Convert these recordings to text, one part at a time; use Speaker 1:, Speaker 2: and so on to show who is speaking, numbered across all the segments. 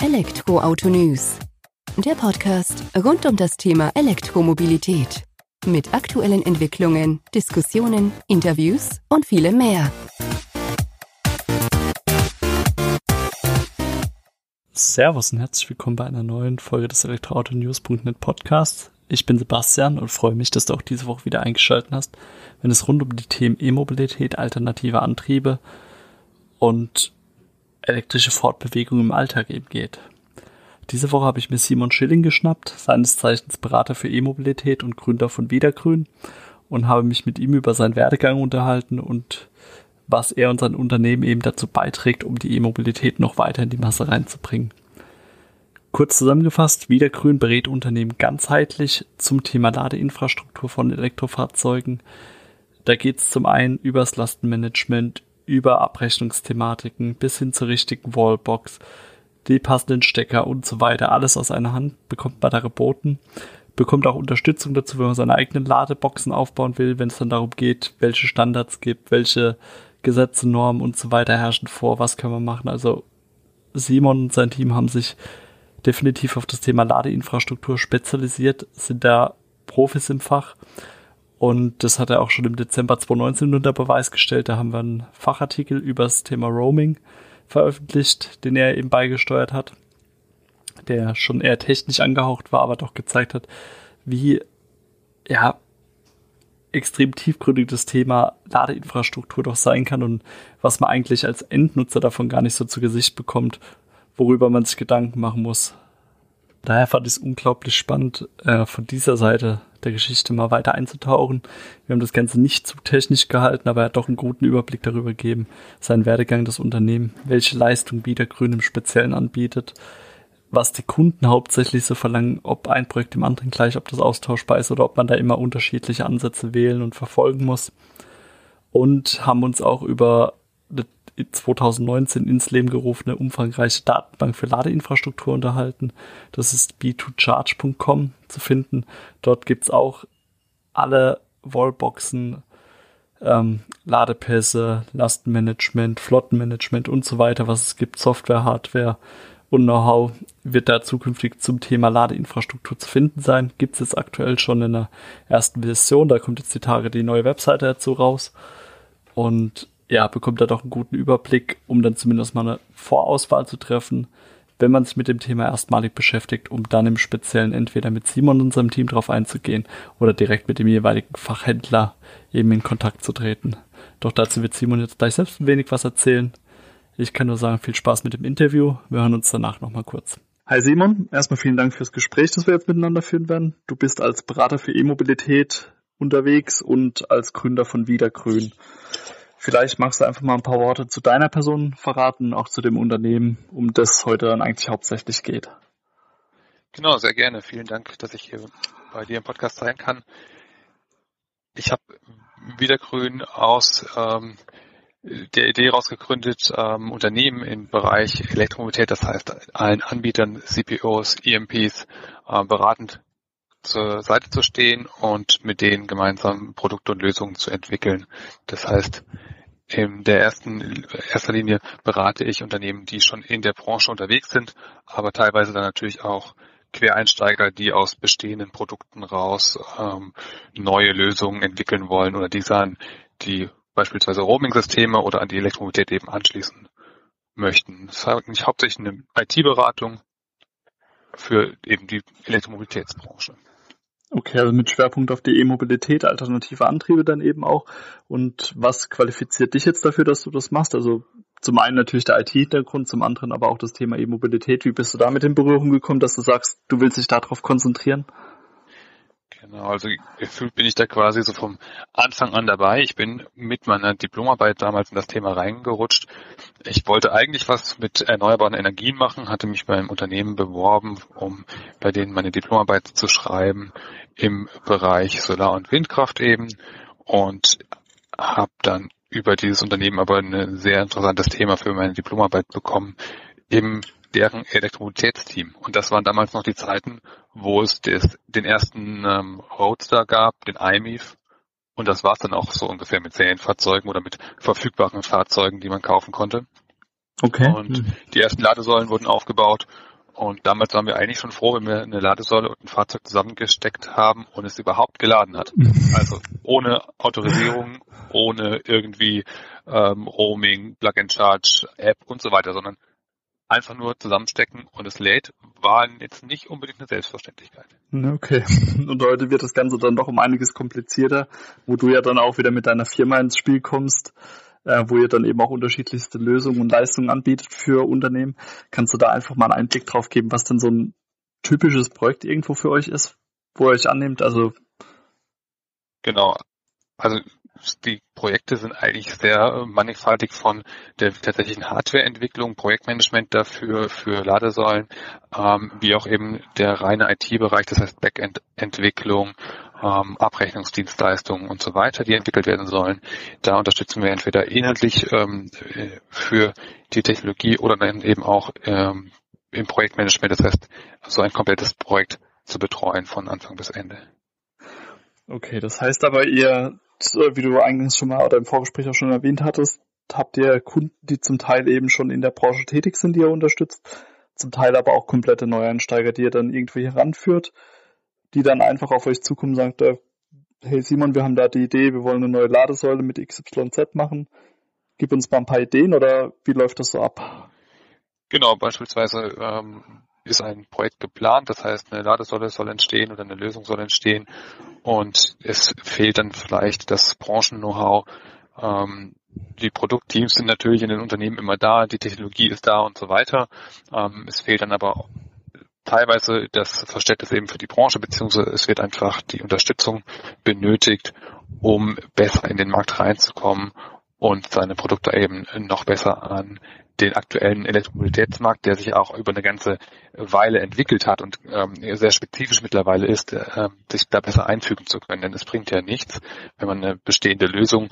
Speaker 1: Elektroauto News. Der Podcast rund um das Thema Elektromobilität. Mit aktuellen Entwicklungen, Diskussionen, Interviews und vielem mehr.
Speaker 2: Servus und herzlich willkommen bei einer neuen Folge des Elektroauto-News.net Podcasts. Ich bin Sebastian und freue mich, dass du auch diese Woche wieder eingeschaltet hast, wenn es rund um die Themen E-Mobilität, alternative Antriebe und elektrische Fortbewegung im Alltag eben geht. Diese Woche habe ich mir Simon Schilling geschnappt, seines Zeichens Berater für E-Mobilität und Gründer von Wiedergrün und habe mich mit ihm über seinen Werdegang unterhalten und was er und sein Unternehmen eben dazu beiträgt, um die E-Mobilität noch weiter in die Masse reinzubringen. Kurz zusammengefasst, Wiedergrün berät Unternehmen ganzheitlich zum Thema Ladeinfrastruktur von Elektrofahrzeugen. Da geht es zum einen übers Lastenmanagement, über Abrechnungsthematiken bis hin zur richtigen Wallbox, die passenden Stecker und so weiter. Alles aus einer Hand bekommt man da geboten. Bekommt auch Unterstützung dazu, wenn man seine eigenen Ladeboxen aufbauen will, wenn es dann darum geht, welche Standards gibt, welche Gesetze, Normen und so weiter herrschen vor, was können wir machen. Also Simon und sein Team haben sich definitiv auf das Thema Ladeinfrastruktur spezialisiert, sind da Profis im Fach und das hat er auch schon im Dezember 2019 unter Beweis gestellt. Da haben wir einen Fachartikel über das Thema Roaming veröffentlicht, den er eben beigesteuert hat, der schon eher technisch angehaucht war, aber doch gezeigt hat, wie ja extrem tiefgründig das Thema Ladeinfrastruktur doch sein kann und was man eigentlich als Endnutzer davon gar nicht so zu Gesicht bekommt, worüber man sich Gedanken machen muss. Daher fand ich es unglaublich spannend, äh, von dieser Seite der Geschichte mal weiter einzutauchen. Wir haben das Ganze nicht zu technisch gehalten, aber er hat doch einen guten Überblick darüber gegeben, seinen Werdegang des Unternehmens, welche Leistung Biedergrün im Speziellen anbietet, was die Kunden hauptsächlich so verlangen, ob ein Projekt dem anderen gleich, ob das austauschbar ist oder ob man da immer unterschiedliche Ansätze wählen und verfolgen muss. Und haben uns auch über 2019 ins Leben gerufene umfangreiche Datenbank für Ladeinfrastruktur unterhalten. Das ist b2charge.com zu finden. Dort gibt's auch alle Wallboxen, ähm, Ladepässe, Lastenmanagement, Flottenmanagement und so weiter, was es gibt, Software, Hardware und Know-how wird da zukünftig zum Thema Ladeinfrastruktur zu finden sein. Gibt es jetzt aktuell schon in der ersten Version, da kommt jetzt die Tage die neue Webseite dazu raus. Und ja, bekommt da doch einen guten Überblick, um dann zumindest mal eine Vorauswahl zu treffen, wenn man sich mit dem Thema erstmalig beschäftigt, um dann im Speziellen entweder mit Simon und seinem Team drauf einzugehen oder direkt mit dem jeweiligen Fachhändler eben in Kontakt zu treten. Doch dazu wird Simon jetzt gleich selbst ein wenig was erzählen. Ich kann nur sagen, viel Spaß mit dem Interview. Wir hören uns danach nochmal kurz. Hi Simon, erstmal vielen Dank fürs Gespräch, das wir jetzt miteinander führen werden. Du bist als Berater für E-Mobilität unterwegs und als Gründer von Wiedergrün. Vielleicht magst du einfach mal ein paar Worte zu deiner Person verraten, auch zu dem Unternehmen, um das heute dann eigentlich hauptsächlich geht.
Speaker 3: Genau, sehr gerne. Vielen Dank, dass ich hier bei dir im Podcast sein kann. Ich habe Wiedergrün aus ähm, der Idee rausgegründet, ähm, Unternehmen im Bereich Elektromobilität, das heißt allen Anbietern, CPOs, EMPs, äh, beratend zur Seite zu stehen und mit denen gemeinsam Produkte und Lösungen zu entwickeln. Das heißt, in der ersten erster Linie berate ich Unternehmen, die schon in der Branche unterwegs sind, aber teilweise dann natürlich auch Quereinsteiger, die aus bestehenden Produkten raus ähm, neue Lösungen entwickeln wollen oder designen, die beispielsweise Roaming-Systeme oder an die Elektromobilität eben anschließen möchten. Das ist eigentlich hauptsächlich eine IT-Beratung für eben die Elektromobilitätsbranche.
Speaker 2: Okay, also mit Schwerpunkt auf die E-Mobilität, alternative Antriebe dann eben auch. Und was qualifiziert dich jetzt dafür, dass du das machst? Also zum einen natürlich der IT-Hintergrund, zum anderen aber auch das Thema E-Mobilität. Wie bist du damit in Berührung gekommen, dass du sagst, du willst dich darauf konzentrieren?
Speaker 3: Genau, also gefühlt bin ich da quasi so vom Anfang an dabei. Ich bin mit meiner Diplomarbeit damals in das Thema reingerutscht. Ich wollte eigentlich was mit erneuerbaren Energien machen, hatte mich beim Unternehmen beworben, um bei denen meine Diplomarbeit zu schreiben im Bereich Solar- und Windkraft eben und habe dann über dieses Unternehmen aber ein sehr interessantes Thema für meine Diplomarbeit bekommen, eben deren Elektromobilitätsteam. Und das waren damals noch die Zeiten, wo es des, den ersten ähm, Roadster gab, den iMIF. Und das war es dann auch so ungefähr mit Serienfahrzeugen oder mit verfügbaren Fahrzeugen, die man kaufen konnte. Okay. Und mhm. die ersten Ladesäulen wurden aufgebaut. Und damals waren wir eigentlich schon froh, wenn wir eine Ladesäule und ein Fahrzeug zusammengesteckt haben und es überhaupt geladen hat. Also ohne Autorisierung, ohne irgendwie ähm, Roaming, Plug-and-Charge, App und so weiter, sondern einfach nur zusammenstecken und es lädt, war jetzt nicht unbedingt eine Selbstverständlichkeit.
Speaker 2: Okay. Und heute wird das Ganze dann doch um einiges komplizierter, wo du ja dann auch wieder mit deiner Firma ins Spiel kommst, äh, wo ihr dann eben auch unterschiedlichste Lösungen und Leistungen anbietet für Unternehmen. Kannst du da einfach mal einen Einblick drauf geben, was denn so ein typisches Projekt irgendwo für euch ist, wo ihr euch annehmt? Also
Speaker 3: Genau. Also die Projekte sind eigentlich sehr äh, mannigfaltig von der tatsächlichen Hardwareentwicklung, Projektmanagement dafür, für Ladesäulen, ähm, wie auch eben der reine IT-Bereich, das heißt Backend-Entwicklung, ähm, Abrechnungsdienstleistungen und so weiter, die entwickelt werden sollen. Da unterstützen wir entweder inhaltlich ähm, für die Technologie oder dann eben auch ähm, im Projektmanagement, das heißt, so ein komplettes Projekt zu betreuen von Anfang bis Ende.
Speaker 2: Okay, das heißt aber, ihr wie du eingangs schon mal oder im Vorgespräch auch schon erwähnt hattest, habt ihr Kunden, die zum Teil eben schon in der Branche tätig sind, die ihr unterstützt, zum Teil aber auch komplette Neueinsteiger, die ihr dann irgendwie heranführt, die dann einfach auf euch zukommen und sagt, äh, hey Simon, wir haben da die Idee, wir wollen eine neue Ladesäule mit XYZ machen. Gib uns mal ein paar Ideen oder wie läuft das so ab?
Speaker 3: Genau, beispielsweise ähm, ist ein Projekt geplant, das heißt, eine Ladesäule soll entstehen oder eine Lösung soll entstehen und es fehlt dann vielleicht das Branchen-Know-how. Ähm, die Produktteams sind natürlich in den Unternehmen immer da, die Technologie ist da und so weiter. Ähm, es fehlt dann aber teilweise das Verständnis eben für die Branche, beziehungsweise es wird einfach die Unterstützung benötigt, um besser in den Markt reinzukommen und seine Produkte eben noch besser an den aktuellen Elektromobilitätsmarkt, der sich auch über eine ganze Weile entwickelt hat und ähm, sehr spezifisch mittlerweile ist, äh, sich da besser einfügen zu können. Denn es bringt ja nichts, wenn man eine bestehende Lösung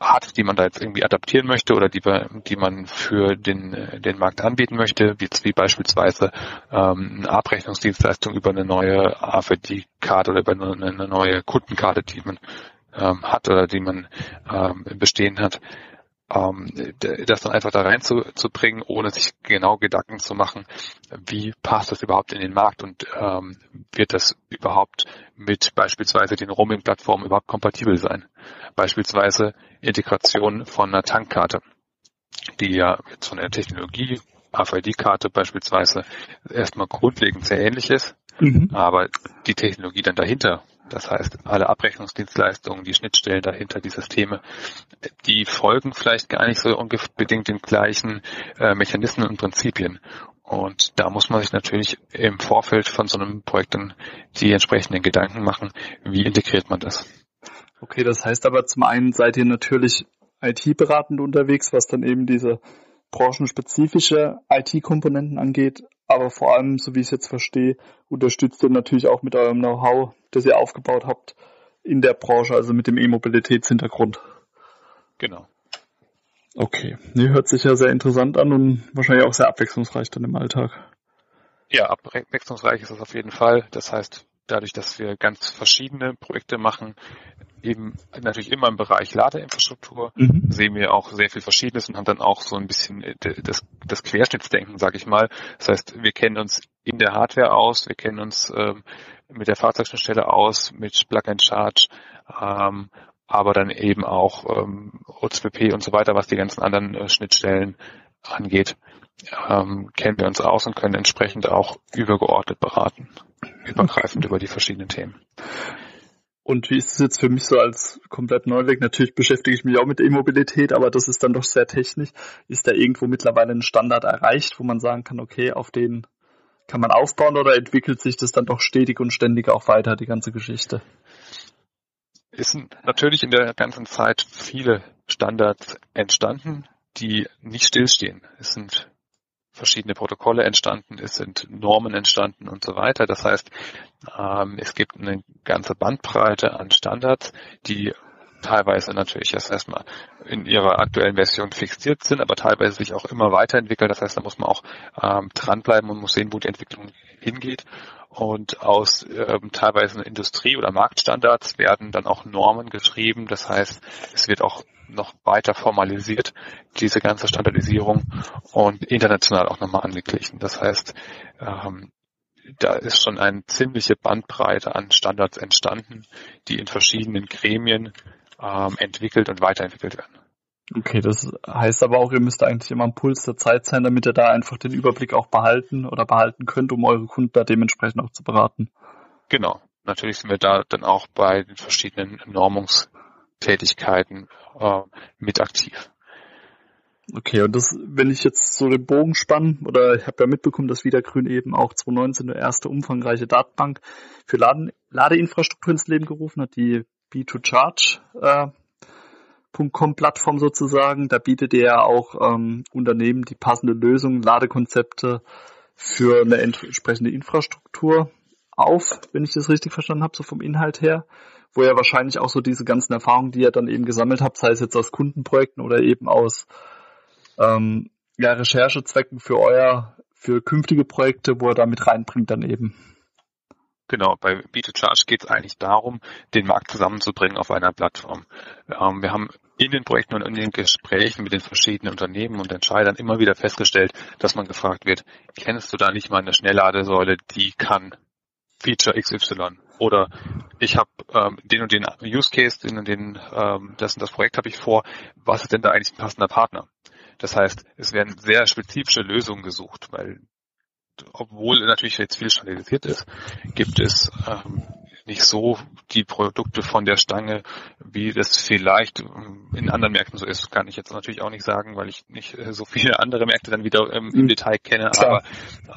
Speaker 3: hat, die man da jetzt irgendwie adaptieren möchte oder die, die man für den, den Markt anbieten möchte, wie, wie beispielsweise ähm, eine Abrechnungsdienstleistung über eine neue AFD-Karte oder über eine, eine neue Kundenkarte, die man ähm, hat oder die man ähm, bestehen hat ähm, das dann einfach da reinzubringen, ohne sich genau Gedanken zu machen, wie passt das überhaupt in den Markt und ähm, wird das überhaupt mit beispielsweise den Roaming-Plattformen überhaupt kompatibel sein. Beispielsweise Integration von einer Tankkarte, die ja jetzt von der Technologie, RFID-Karte beispielsweise, erstmal grundlegend sehr ähnlich ist, mhm. aber die Technologie dann dahinter das heißt, alle Abrechnungsdienstleistungen, die Schnittstellen dahinter, die Systeme, die folgen vielleicht gar nicht so unbedingt den gleichen äh, Mechanismen und Prinzipien. Und da muss man sich natürlich im Vorfeld von so einem Projekt dann die entsprechenden Gedanken machen, wie integriert man das.
Speaker 2: Okay, das heißt aber zum einen seid ihr natürlich IT-beratend unterwegs, was dann eben diese branchenspezifische IT-Komponenten angeht, aber vor allem, so wie ich es jetzt verstehe, unterstützt ihr natürlich auch mit eurem Know-how, das ihr aufgebaut habt in der Branche, also mit dem E-Mobilitätshintergrund.
Speaker 3: Genau.
Speaker 2: Okay, nee, hört sich ja sehr interessant an und wahrscheinlich auch sehr abwechslungsreich dann im Alltag.
Speaker 3: Ja, abwechslungsreich ist es auf jeden Fall. Das heißt, dadurch, dass wir ganz verschiedene Projekte machen, eben natürlich immer im Bereich Ladeinfrastruktur, mhm. sehen wir auch sehr viel Verschiedenes und haben dann auch so ein bisschen äh, das, das Querschnittsdenken, sage ich mal. Das heißt, wir kennen uns in der Hardware aus, wir kennen uns ähm, mit der Fahrzeugschnittstelle aus, mit Plug and Charge, ähm, aber dann eben auch ähm, OZWP und so weiter, was die ganzen anderen äh, Schnittstellen angeht, ähm, kennen wir uns aus und können entsprechend auch übergeordnet beraten, übergreifend über die verschiedenen Themen.
Speaker 2: Und wie ist es jetzt für mich so als komplett Neuweg? Natürlich beschäftige ich mich auch mit E-Mobilität, aber das ist dann doch sehr technisch. Ist da irgendwo mittlerweile ein Standard erreicht, wo man sagen kann, okay, auf den kann man aufbauen oder entwickelt sich das dann doch stetig und ständig auch weiter, die ganze Geschichte?
Speaker 3: Es sind natürlich in der ganzen Zeit viele Standards entstanden, die nicht stillstehen. Es sind verschiedene Protokolle entstanden, es sind Normen entstanden und so weiter. Das heißt, ähm, es gibt eine ganze Bandbreite an Standards, die teilweise natürlich erst erstmal in ihrer aktuellen Version fixiert sind, aber teilweise sich auch immer weiterentwickeln. Das heißt, da muss man auch ähm, dranbleiben und muss sehen, wo die Entwicklung hingeht. Und aus ähm, teilweise Industrie- oder Marktstandards werden dann auch Normen geschrieben. Das heißt, es wird auch noch weiter formalisiert, diese ganze Standardisierung und international auch nochmal angeglichen. Das heißt, ähm, da ist schon eine ziemliche Bandbreite an Standards entstanden, die in verschiedenen Gremien ähm, entwickelt und weiterentwickelt werden.
Speaker 2: Okay, das heißt aber auch, ihr müsst eigentlich immer am Puls der Zeit sein, damit ihr da einfach den Überblick auch behalten oder behalten könnt, um eure Kunden da dementsprechend auch zu beraten.
Speaker 3: Genau. Natürlich sind wir da dann auch bei den verschiedenen Normungstätigkeiten äh, mit aktiv.
Speaker 2: Okay, und das, wenn ich jetzt so den Bogen spanne, oder ich habe ja mitbekommen, dass Wiedergrün eben auch 2019 eine erste umfangreiche Datenbank für Laden, Ladeinfrastruktur ins Leben gerufen hat, die B2Charge äh, sozusagen. Da bietet ihr ja auch ähm, Unternehmen die passende Lösung, Ladekonzepte für eine entsprechende Infrastruktur auf, wenn ich das richtig verstanden habe, so vom Inhalt her, wo ihr wahrscheinlich auch so diese ganzen Erfahrungen, die ihr dann eben gesammelt habt, sei es jetzt aus Kundenprojekten oder eben aus ähm, ja, Recherchezwecken für euer, für künftige Projekte, wo er damit reinbringt dann eben.
Speaker 3: Genau, bei B2Charge geht es eigentlich darum, den Markt zusammenzubringen auf einer Plattform. Ähm, wir haben in den Projekten und in den Gesprächen mit den verschiedenen Unternehmen und Entscheidern immer wieder festgestellt, dass man gefragt wird, kennst du da nicht mal eine Schnellladesäule, die kann Feature XY? Oder ich habe ähm, den und den Use Case, den und den, ähm, das und das Projekt habe ich vor, was ist denn da eigentlich ein passender Partner? Das heißt, es werden sehr spezifische Lösungen gesucht, weil obwohl natürlich jetzt viel standardisiert ist, gibt es ähm, nicht so die Produkte von der Stange, wie das vielleicht in anderen Märkten so ist. Kann ich jetzt natürlich auch nicht sagen, weil ich nicht äh, so viele andere Märkte dann wieder ähm, im mhm. Detail kenne. Klar.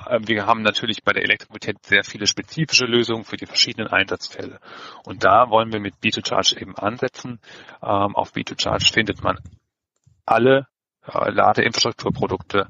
Speaker 3: Aber äh, wir haben natürlich bei der Elektromobilität sehr viele spezifische Lösungen für die verschiedenen Einsatzfälle. Und da wollen wir mit B2Charge eben ansetzen. Ähm, auf B2Charge findet man alle äh, Ladeinfrastrukturprodukte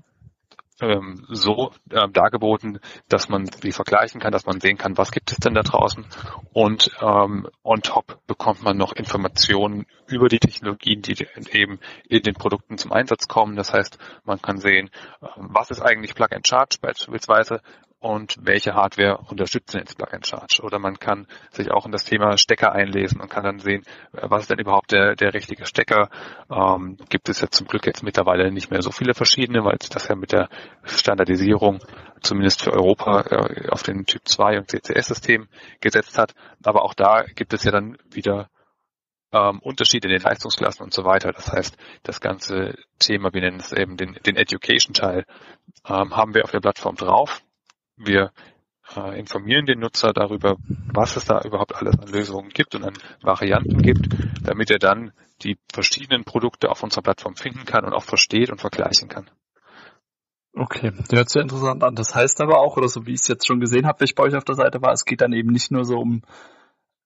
Speaker 3: ähm, so ähm, dargeboten, dass man die vergleichen kann, dass man sehen kann, was gibt es denn da draußen. Und ähm, on top bekommt man noch Informationen über die Technologien, die eben in den Produkten zum Einsatz kommen. Das heißt, man kann sehen, äh, was ist eigentlich Plug and Charge beispielsweise, und welche Hardware unterstützt denn jetzt Plug-in Charge. Oder man kann sich auch in das Thema Stecker einlesen und kann dann sehen, äh, was ist denn überhaupt der, der richtige Stecker. Ähm, gibt es ja zum Glück jetzt mittlerweile nicht mehr so viele verschiedene, weil das ja mit der Standardisierung zumindest für Europa äh, auf den Typ 2 und CCS-System gesetzt hat. Aber auch da gibt es ja dann wieder ähm, Unterschiede in den Leistungsklassen und so weiter. Das heißt, das ganze Thema, wir nennen es eben den, den Education-Teil, ähm, haben wir auf der Plattform drauf. Wir äh, informieren den Nutzer darüber, was es da überhaupt alles an Lösungen gibt und an Varianten gibt, damit er dann die verschiedenen Produkte auf unserer Plattform finden kann und auch versteht und vergleichen kann.
Speaker 2: Okay, hört sich interessant an. Das heißt aber auch, oder so wie ich es jetzt schon gesehen habe, wenn ich bei euch auf der Seite war, es geht dann eben nicht nur so um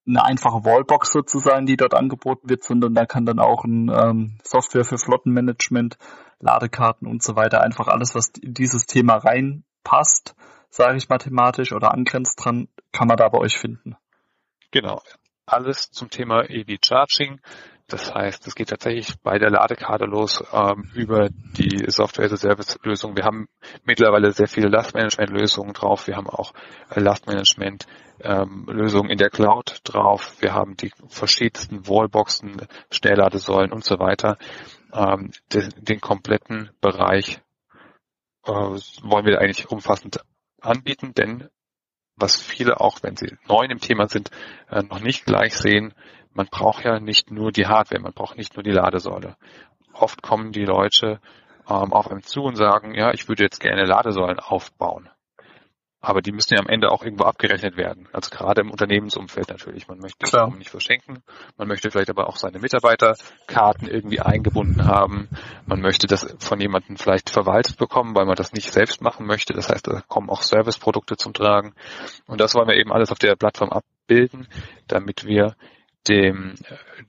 Speaker 2: eine einfache Wallbox sozusagen, die dort angeboten wird, sondern da kann dann auch ein ähm, Software für Flottenmanagement, Ladekarten und so weiter, einfach alles, was in dieses Thema reinpasst, sage ich mathematisch, oder angrenzt dran, kann man da bei euch finden.
Speaker 3: Genau. Alles zum Thema EV Charging. Das heißt, es geht tatsächlich bei der Ladekarte los ähm, über die Software-as-a-Service-Lösung. Wir haben mittlerweile sehr viele Lastmanagement-Lösungen drauf. Wir haben auch äh, Lastmanagement-Lösungen ähm, in der Cloud drauf. Wir haben die verschiedensten Wallboxen, Schnellladesäulen und so weiter. Ähm, den, den kompletten Bereich äh, wollen wir eigentlich umfassend anbieten, denn was viele auch, wenn sie neu im Thema sind, äh, noch nicht gleich sehen, man braucht ja nicht nur die Hardware, man braucht nicht nur die Ladesäule. Oft kommen die Leute ähm, auf einem zu und sagen, ja, ich würde jetzt gerne Ladesäulen aufbauen. Aber die müssen ja am Ende auch irgendwo abgerechnet werden. Also gerade im Unternehmensumfeld natürlich. Man möchte es nicht verschenken. Man möchte vielleicht aber auch seine Mitarbeiterkarten irgendwie eingebunden haben. Man möchte das von jemandem vielleicht verwaltet bekommen, weil man das nicht selbst machen möchte. Das heißt, da kommen auch Serviceprodukte zum Tragen. Und das wollen wir eben alles auf der Plattform abbilden, damit wir dem,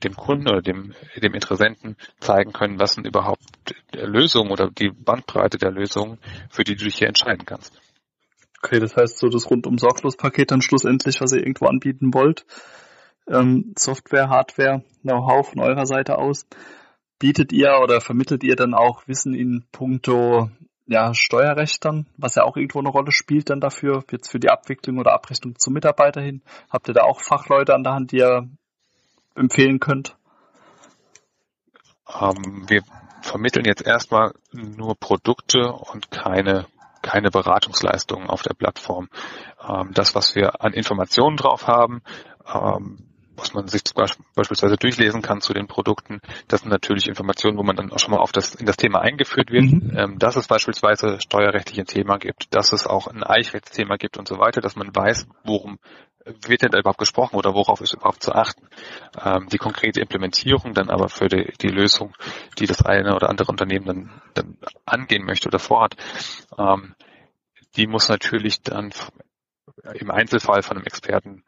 Speaker 3: dem Kunden oder dem, dem Interessenten zeigen können, was sind überhaupt Lösungen oder die Bandbreite der Lösungen, für die du dich hier entscheiden kannst.
Speaker 2: Okay, das heißt so das rundum sorglos Paket dann schlussendlich, was ihr irgendwo anbieten wollt. Ähm, Software, Hardware, Know-how von eurer Seite aus. Bietet ihr oder vermittelt ihr dann auch Wissen in puncto ja, Steuerrecht dann, was ja auch irgendwo eine Rolle spielt dann dafür, jetzt für die Abwicklung oder Abrechnung zum Mitarbeiter hin? Habt ihr da auch Fachleute an der Hand, die ihr empfehlen könnt?
Speaker 3: ähm, wir vermitteln jetzt erstmal nur Produkte und keine keine Beratungsleistungen auf der Plattform. Ähm, das, was wir an Informationen drauf haben, ähm, was man sich beispielsweise durchlesen kann zu den Produkten. Das sind natürlich Informationen, wo man dann auch schon mal auf das, in das Thema eingeführt wird, mhm. ähm, dass es beispielsweise steuerrechtlich ein Thema gibt, dass es auch ein Eichrechtsthema gibt und so weiter, dass man weiß, worum wird denn da überhaupt gesprochen oder worauf ist überhaupt zu achten. Ähm, die konkrete Implementierung dann aber für die, die, Lösung, die das eine oder andere Unternehmen dann, dann angehen möchte oder vorhat, ähm, die muss natürlich dann im Einzelfall von einem Experten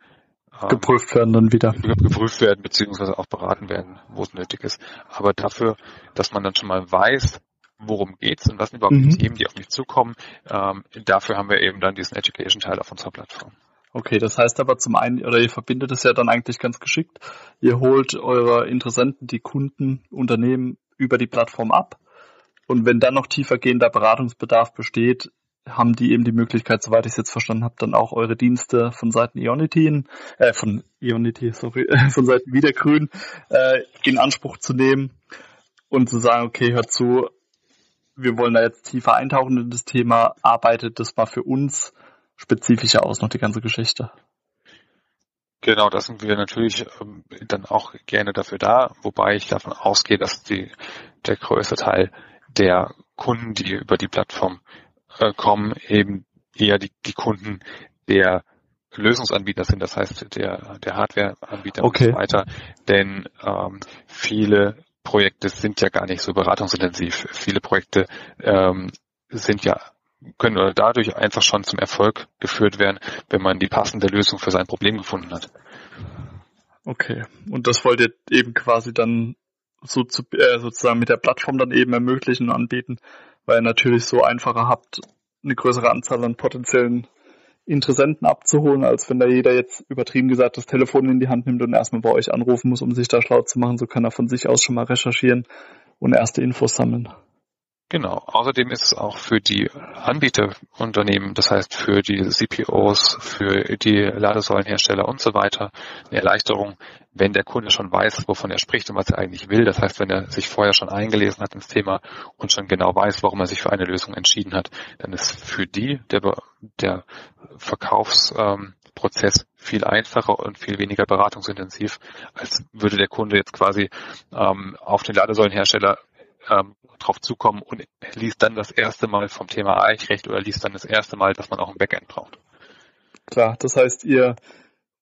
Speaker 2: geprüft werden dann wieder.
Speaker 3: Geprüft werden, beziehungsweise auch beraten werden, wo es nötig ist. Aber dafür, dass man dann schon mal weiß, worum geht's und was sind überhaupt mhm. die Themen, die auf mich zukommen, ähm, dafür haben wir eben dann diesen Education-Teil auf unserer Plattform.
Speaker 2: Okay, das heißt aber zum einen, oder ihr verbindet es ja dann eigentlich ganz geschickt. Ihr holt eure Interessenten, die Kunden, Unternehmen über die Plattform ab. Und wenn dann noch tiefergehender Beratungsbedarf besteht, haben die eben die Möglichkeit, soweit ich es jetzt verstanden habe, dann auch eure Dienste von Seiten Ionity, äh, von Ionity, sorry, von Seiten Wiedergrün äh, in Anspruch zu nehmen und zu sagen, okay, hört zu, wir wollen da jetzt tiefer eintauchen in das Thema, arbeitet das mal für uns spezifischer aus, noch die ganze Geschichte.
Speaker 3: Genau, da sind wir natürlich ähm, dann auch gerne dafür da, wobei ich davon ausgehe, dass die, der größte Teil der Kunden, die über die Plattform äh, kommen eben eher die, die Kunden der Lösungsanbieter sind, das heißt der, der Hardwareanbieter
Speaker 2: okay.
Speaker 3: und so weiter. Denn ähm, viele Projekte sind ja gar nicht so beratungsintensiv. Viele Projekte ähm, sind ja können oder dadurch einfach schon zum Erfolg geführt werden, wenn man die passende Lösung für sein Problem gefunden hat.
Speaker 2: Okay. Und das wollt ihr eben quasi dann so zu, äh, sozusagen mit der Plattform dann eben ermöglichen und anbieten, weil ihr natürlich so einfacher habt, eine größere Anzahl an potenziellen Interessenten abzuholen, als wenn da jeder jetzt übertrieben gesagt das Telefon in die Hand nimmt und erstmal bei euch anrufen muss, um sich da schlau zu machen. So kann er von sich aus schon mal recherchieren und erste Infos sammeln.
Speaker 3: Genau. Außerdem ist es auch für die Anbieterunternehmen, das heißt für die CPOs, für die Ladesäulenhersteller und so weiter, eine Erleichterung, wenn der Kunde schon weiß, wovon er spricht und was er eigentlich will. Das heißt, wenn er sich vorher schon eingelesen hat ins Thema und schon genau weiß, warum er sich für eine Lösung entschieden hat, dann ist für die der, der Verkaufsprozess viel einfacher und viel weniger beratungsintensiv, als würde der Kunde jetzt quasi ähm, auf den Ladesäulenhersteller ähm, drauf zukommen und liest dann das erste Mal vom Thema Eichrecht oder liest dann das erste Mal, dass man auch ein Backend braucht.
Speaker 2: Klar, das heißt, ihr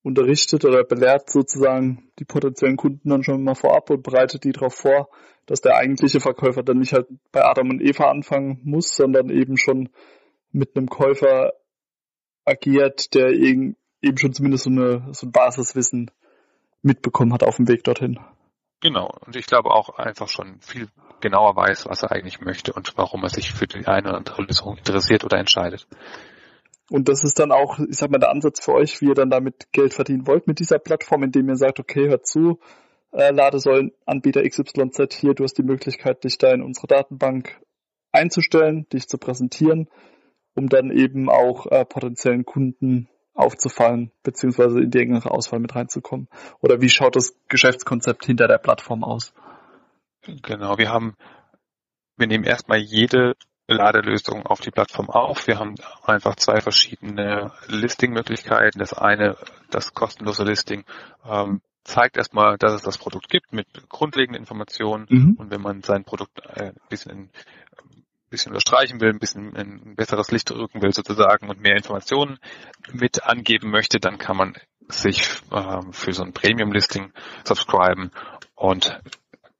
Speaker 2: unterrichtet oder belehrt sozusagen die potenziellen Kunden dann schon mal vorab und bereitet die darauf vor, dass der eigentliche Verkäufer dann nicht halt bei Adam und Eva anfangen muss, sondern eben schon mit einem Käufer agiert, der eben schon zumindest so, eine, so ein Basiswissen mitbekommen hat auf dem Weg dorthin.
Speaker 3: Genau, und ich glaube auch einfach schon viel genauer weiß, was er eigentlich möchte und warum er sich für die eine oder andere Lösung interessiert oder entscheidet.
Speaker 2: Und das ist dann auch, ich sag mal, der Ansatz für euch, wie ihr dann damit Geld verdienen wollt mit dieser Plattform, indem ihr sagt, okay, hört zu, äh, Ladesäulenanbieter XYZ hier, du hast die Möglichkeit, dich da in unsere Datenbank einzustellen, dich zu präsentieren, um dann eben auch äh, potenziellen Kunden aufzufallen, beziehungsweise in die engere Auswahl mit reinzukommen? Oder wie schaut das Geschäftskonzept hinter der Plattform aus?
Speaker 3: Genau, wir haben, wir nehmen erstmal jede Ladelösung auf die Plattform auf. Wir haben einfach zwei verschiedene Listing-Möglichkeiten. Das eine, das kostenlose Listing, ähm, zeigt erstmal, dass es das Produkt gibt mit grundlegenden Informationen. Mhm. Und wenn man sein Produkt äh, ein bisschen in, bisschen unterstreichen will, ein bisschen ein besseres Licht rücken will sozusagen und mehr Informationen mit angeben möchte, dann kann man sich äh, für so ein Premium-Listing subscriben und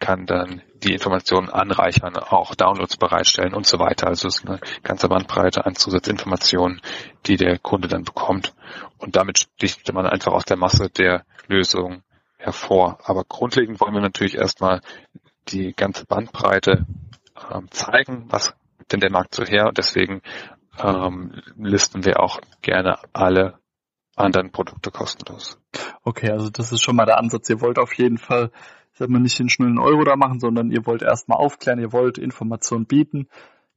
Speaker 3: kann dann die Informationen anreichern, auch Downloads bereitstellen und so weiter. Also es ist eine ganze Bandbreite an Zusatzinformationen, die der Kunde dann bekommt. Und damit sticht man einfach aus der Masse der Lösungen hervor. Aber grundlegend wollen wir natürlich erstmal die ganze Bandbreite ähm, zeigen, was denn der Markt so her. Und deswegen ähm, listen wir auch gerne alle anderen Produkte kostenlos.
Speaker 2: Okay, also das ist schon mal der Ansatz. Ihr wollt auf jeden Fall sag mal, nicht den schnellen Euro da machen, sondern ihr wollt erstmal aufklären, ihr wollt Informationen bieten,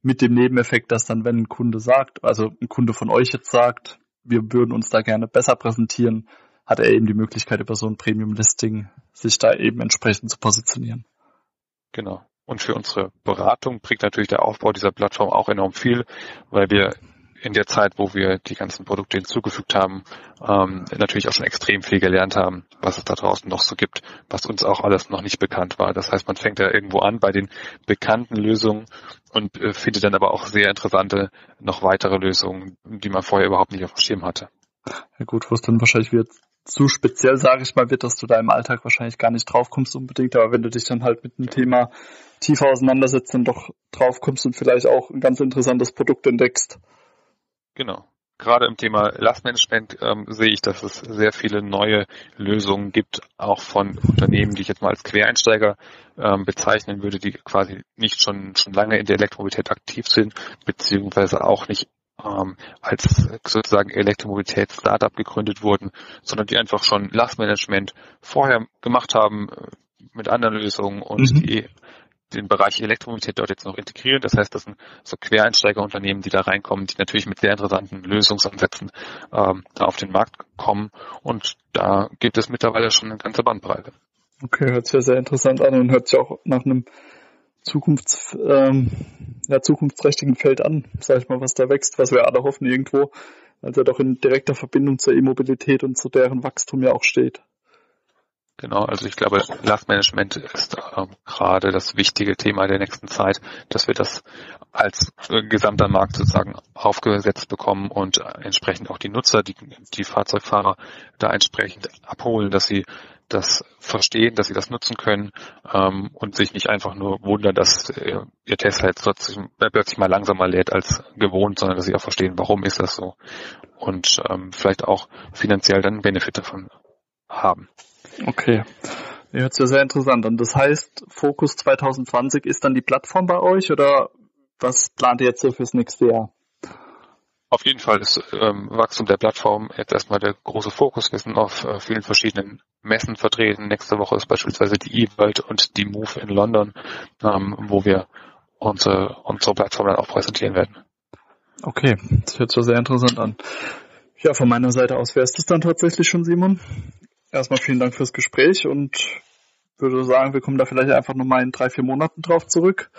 Speaker 2: mit dem Nebeneffekt, dass dann, wenn ein Kunde sagt, also ein Kunde von euch jetzt sagt, wir würden uns da gerne besser präsentieren, hat er eben die Möglichkeit, über so ein Premium-Listing sich da eben entsprechend zu positionieren.
Speaker 3: Genau. Und für unsere Beratung bringt natürlich der Aufbau dieser Plattform auch enorm viel, weil wir in der Zeit, wo wir die ganzen Produkte hinzugefügt haben, ähm, natürlich auch schon extrem viel gelernt haben, was es da draußen noch so gibt, was uns auch alles noch nicht bekannt war. Das heißt, man fängt ja irgendwo an bei den bekannten Lösungen und äh, findet dann aber auch sehr interessante, noch weitere Lösungen, die man vorher überhaupt nicht auf dem Schirm hatte.
Speaker 2: Ja gut, wo es dann wahrscheinlich wieder zu speziell, sage ich mal, wird, dass du da im Alltag wahrscheinlich gar nicht draufkommst unbedingt, aber wenn du dich dann halt mit einem Thema tiefer auseinandersetzt, dann doch draufkommst und vielleicht auch ein ganz interessantes Produkt entdeckst.
Speaker 3: Genau. Gerade im Thema Lastmanagement ähm, sehe ich, dass es sehr viele neue Lösungen gibt, auch von Unternehmen, die ich jetzt mal als Quereinsteiger ähm, bezeichnen würde, die quasi nicht schon, schon lange in der Elektromobilität aktiv sind, beziehungsweise auch nicht ähm, als sozusagen Elektromobilität-Startup gegründet wurden, sondern die einfach schon Lastmanagement vorher gemacht haben äh, mit anderen Lösungen und mhm. die den Bereich Elektromobilität dort jetzt noch integrieren. Das heißt, das sind so Quereinsteigerunternehmen, die da reinkommen, die natürlich mit sehr interessanten Lösungsansätzen ähm, da auf den Markt kommen. Und da gibt es mittlerweile schon eine ganze Bandbreite.
Speaker 2: Okay, hört sich ja sehr interessant an und hört sich auch nach einem Zukunfts, ähm, ja, zukunftsträchtigen Feld an, sag ich mal, was da wächst, was wir alle hoffen irgendwo, weil es ja doch in direkter Verbindung zur E-Mobilität und zu deren Wachstum ja auch steht.
Speaker 3: Genau, also ich glaube, Lastmanagement ist ähm, gerade das wichtige Thema der nächsten Zeit, dass wir das als äh, gesamter Markt sozusagen aufgesetzt bekommen und entsprechend auch die Nutzer, die, die Fahrzeugfahrer da entsprechend abholen, dass sie das verstehen, dass sie das nutzen können ähm, und sich nicht einfach nur wundern, dass äh, ihr Tesla jetzt plötzlich, plötzlich mal langsamer lädt als gewohnt, sondern dass sie auch verstehen, warum ist das so und ähm, vielleicht auch finanziell dann Benefit davon haben.
Speaker 2: Okay. Hört sich ja sehr interessant an. Das heißt, Fokus 2020 ist dann die Plattform bei euch oder was plant ihr jetzt so fürs nächste Jahr?
Speaker 3: Auf jeden Fall ist ähm, Wachstum der Plattform jetzt erstmal der große Fokus. Wir sind auf äh, vielen verschiedenen Messen vertreten. Nächste Woche ist beispielsweise die E-World und die Move in London, ähm, wo wir unsere, unsere Plattform dann auch präsentieren werden.
Speaker 2: Okay, das hört sich sehr interessant an. Ja, von meiner Seite aus wäre es das dann tatsächlich schon, Simon erstmal vielen Dank fürs Gespräch und würde sagen, wir kommen da vielleicht einfach nochmal in drei, vier Monaten drauf zurück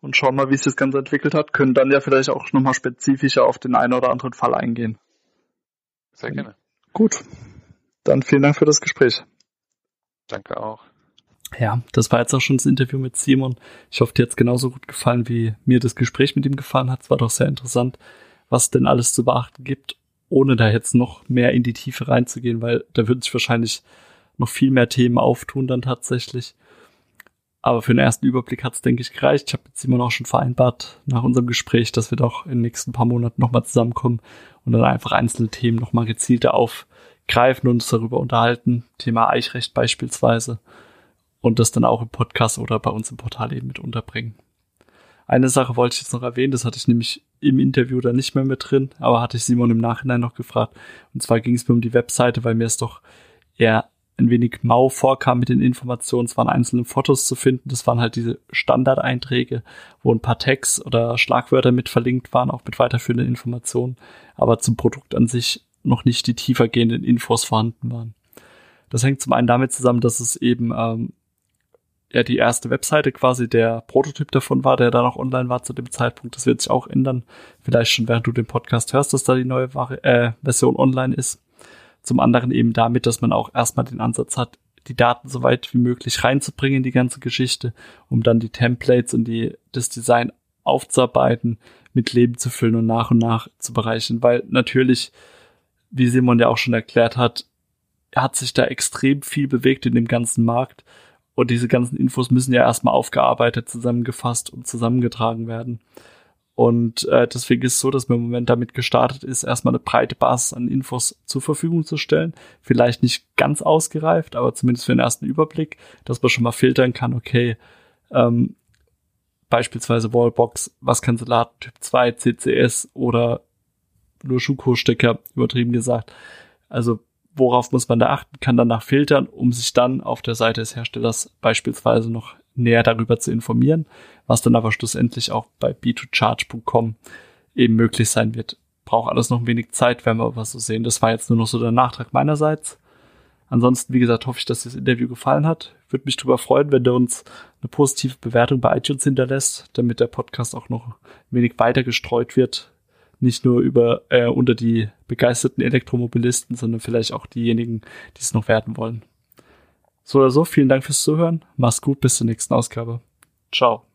Speaker 2: und schauen mal, wie sich das Ganze entwickelt hat, können dann ja vielleicht auch nochmal spezifischer auf den einen oder anderen Fall eingehen.
Speaker 3: Sehr gerne.
Speaker 2: Gut. Dann vielen Dank für das Gespräch.
Speaker 3: Danke auch.
Speaker 2: Ja, das war jetzt auch schon das Interview mit Simon. Ich hoffe, dir hat es genauso gut gefallen, wie mir das Gespräch mit ihm gefallen hat. Es war doch sehr interessant, was denn alles zu beachten gibt ohne da jetzt noch mehr in die Tiefe reinzugehen, weil da würden sich wahrscheinlich noch viel mehr Themen auftun dann tatsächlich. Aber für den ersten Überblick hat es, denke ich, gereicht. Ich habe jetzt immer noch schon vereinbart nach unserem Gespräch, dass wir doch in den nächsten paar Monaten nochmal zusammenkommen und dann einfach einzelne Themen nochmal gezielter aufgreifen und uns darüber unterhalten. Thema Eichrecht beispielsweise. Und das dann auch im Podcast oder bei uns im Portal eben mit unterbringen. Eine Sache wollte ich jetzt noch erwähnen, das hatte ich nämlich im Interview da nicht mehr mit drin, aber hatte ich Simon im Nachhinein noch gefragt. Und zwar ging es mir um die Webseite, weil mir es doch eher ein wenig mau vorkam mit den Informationen. Es waren einzelne Fotos zu finden. Das waren halt diese Standardeinträge, wo ein paar Tags oder Schlagwörter mit verlinkt waren, auch mit weiterführenden Informationen, aber zum Produkt an sich noch nicht die tiefergehenden Infos vorhanden waren. Das hängt zum einen damit zusammen, dass es eben ähm, ja die erste Webseite quasi der Prototyp davon war, der da noch online war zu dem Zeitpunkt. Das wird sich auch ändern. Vielleicht schon während du den Podcast hörst, dass da die neue Vari äh, Version online ist. Zum anderen eben damit, dass man auch erstmal den Ansatz hat, die Daten so weit wie möglich reinzubringen in die ganze Geschichte, um dann die Templates und die, das Design aufzuarbeiten, mit Leben zu füllen und nach und nach zu bereichern. Weil natürlich, wie Simon ja auch schon erklärt hat, hat sich da extrem viel bewegt in dem ganzen Markt und diese ganzen Infos müssen ja erstmal aufgearbeitet, zusammengefasst und zusammengetragen werden. Und äh, deswegen ist es so, dass man im Moment damit gestartet ist, erstmal eine breite Basis an Infos zur Verfügung zu stellen. Vielleicht nicht ganz ausgereift, aber zumindest für den ersten Überblick, dass man schon mal filtern kann, okay, ähm, beispielsweise Wallbox, was kann laden, Typ 2, CCS oder nur Schuko-Stecker, übertrieben gesagt. Also worauf muss man da achten, kann danach filtern, um sich dann auf der Seite des Herstellers beispielsweise noch näher darüber zu informieren, was dann aber schlussendlich auch bei b2charge.com eben möglich sein wird. Braucht alles noch ein wenig Zeit, werden wir aber so sehen. Das war jetzt nur noch so der Nachtrag meinerseits. Ansonsten, wie gesagt, hoffe ich, dass das Interview gefallen hat. würde mich darüber freuen, wenn du uns eine positive Bewertung bei iTunes hinterlässt, damit der Podcast auch noch ein wenig weiter gestreut wird. Nicht nur über äh, unter die begeisterten Elektromobilisten, sondern vielleicht auch diejenigen, die es noch werden wollen. So oder so, vielen Dank fürs Zuhören. Mach's gut, bis zur nächsten Ausgabe. Ciao.